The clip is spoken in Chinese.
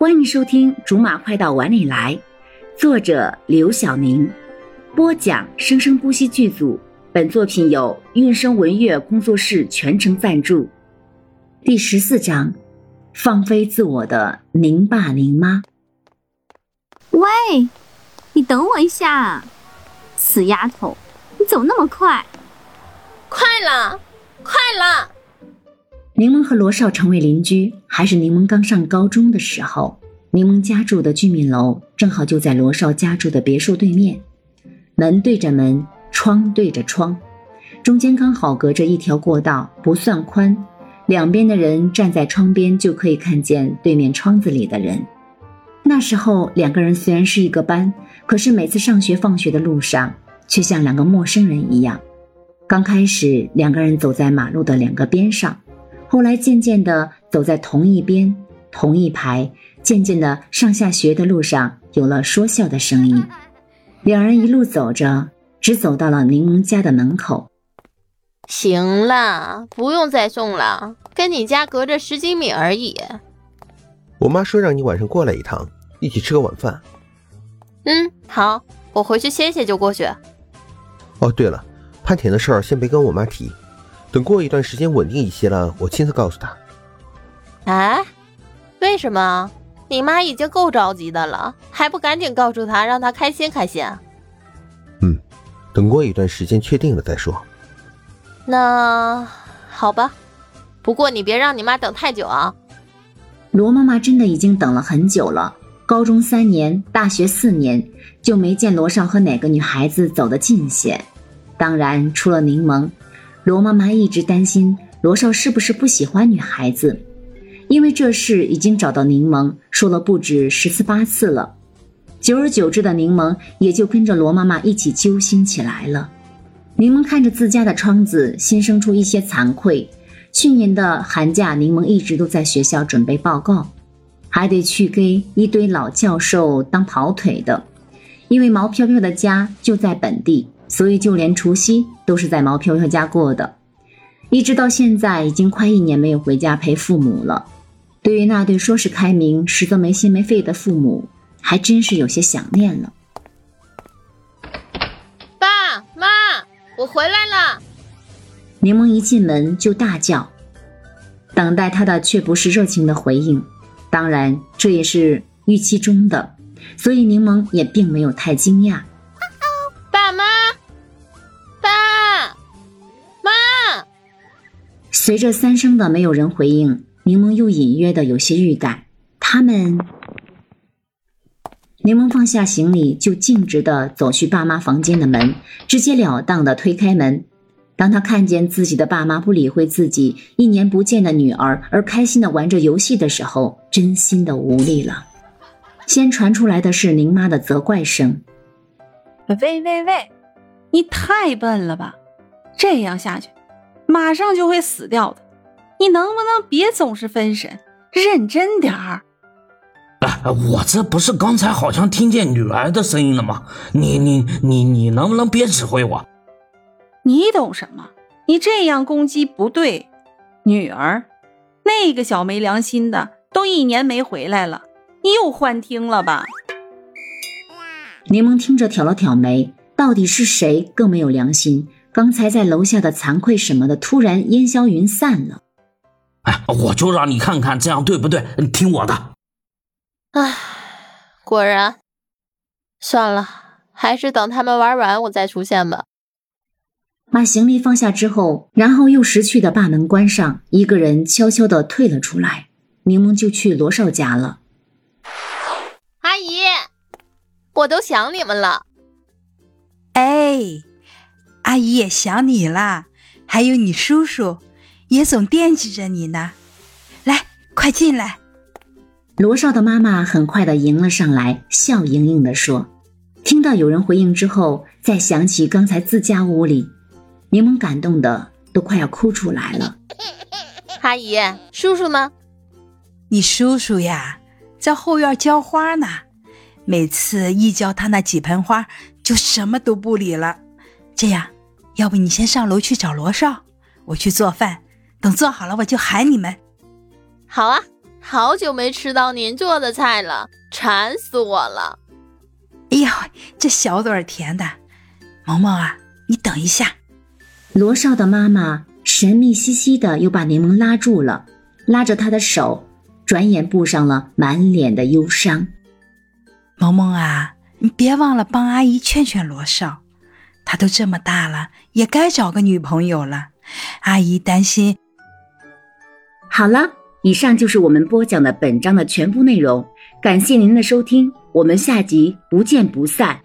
欢迎收听《竹马快到碗里来》，作者刘晓宁，播讲生生不息剧组。本作品由韵声文乐工作室全程赞助。第十四章：放飞自我的宁爸宁妈。喂，你等我一下，死丫头，你走那么快？快了，快了！柠檬和罗少成为邻居，还是柠檬刚上高中的时候。柠檬家住的居民楼正好就在罗少家住的别墅对面，门对着门，窗对着窗，中间刚好隔着一条过道，不算宽。两边的人站在窗边就可以看见对面窗子里的人。那时候两个人虽然是一个班，可是每次上学放学的路上却像两个陌生人一样。刚开始两个人走在马路的两个边上。后来渐渐的走在同一边、同一排，渐渐的上下学的路上有了说笑的声音。两人一路走着，只走到了柠檬家的门口。行了，不用再送了，跟你家隔着十几米而已。我妈说让你晚上过来一趟，一起吃个晚饭。嗯，好，我回去歇歇就过去。哦，对了，潘田的事儿先别跟我妈提。等过一段时间稳定一些了，我亲自告诉他。哎，为什么？你妈已经够着急的了，还不赶紧告诉他，让他开心开心？嗯，等过一段时间确定了再说。那好吧，不过你别让你妈等太久啊。罗妈妈真的已经等了很久了，高中三年，大学四年，就没见罗少和哪个女孩子走得近些。当然，除了柠檬。罗妈妈一直担心罗少是不是不喜欢女孩子，因为这事已经找到柠檬说了不止十次八次了。久而久之的柠檬也就跟着罗妈妈一起揪心起来了。柠檬看着自家的窗子，心生出一些惭愧。去年的寒假，柠檬一直都在学校准备报告，还得去给一堆老教授当跑腿的，因为毛飘飘的家就在本地。所以，就连除夕都是在毛飘飘家过的，一直到现在已经快一年没有回家陪父母了。对于那对说是开明，实则没心没肺的父母，还真是有些想念了。爸妈，我回来了！柠檬一进门就大叫，等待他的却不是热情的回应，当然这也是预期中的，所以柠檬也并没有太惊讶。随着三声的没有人回应，柠檬又隐约的有些预感，他们。柠檬放下行李，就径直的走去爸妈房间的门，直截了当的推开门。当他看见自己的爸妈不理会自己一年不见的女儿，而开心的玩着游戏的时候，真心的无力了。先传出来的是宁妈的责怪声：“喂喂喂，你太笨了吧，这样下去。”马上就会死掉的，你能不能别总是分神，认真点儿？哎，我这不是刚才好像听见女儿的声音了吗？你你你你能不能别指挥我？你懂什么？你这样攻击不对。女儿，那个小没良心的都一年没回来了，你又幻听了吧？柠檬听着挑了挑眉，到底是谁更没有良心？刚才在楼下的惭愧什么的，突然烟消云散了。哎，我就让你看看，这样对不对？你听我的。唉，果然，算了，还是等他们玩完我再出现吧。把行李放下之后，然后又识趣的把门关上，一个人悄悄的退了出来。柠檬就去罗少家了。阿姨，我都想你们了。哎。阿姨也想你啦，还有你叔叔，也总惦记着你呢。来，快进来。罗少的妈妈很快的迎了上来，笑盈盈的说：“听到有人回应之后，再想起刚才自家屋里，柠檬感动的都快要哭出来了。阿姨，叔叔呢？你叔叔呀，在后院浇花呢。每次一浇他那几盆花，就什么都不理了。”这样，要不你先上楼去找罗少，我去做饭。等做好了，我就喊你们。好啊，好久没吃到您做的菜了，馋死我了。哎呀，这小嘴儿甜的，萌萌啊，你等一下。罗少的妈妈神秘兮兮的又把柠檬拉住了，拉着他的手，转眼布上了满脸的忧伤。萌萌啊，你别忘了帮阿姨劝劝罗少，他都这么大了，也该找个女朋友了。阿姨担心。好了，以上就是我们播讲的本章的全部内容，感谢您的收听，我们下集不见不散。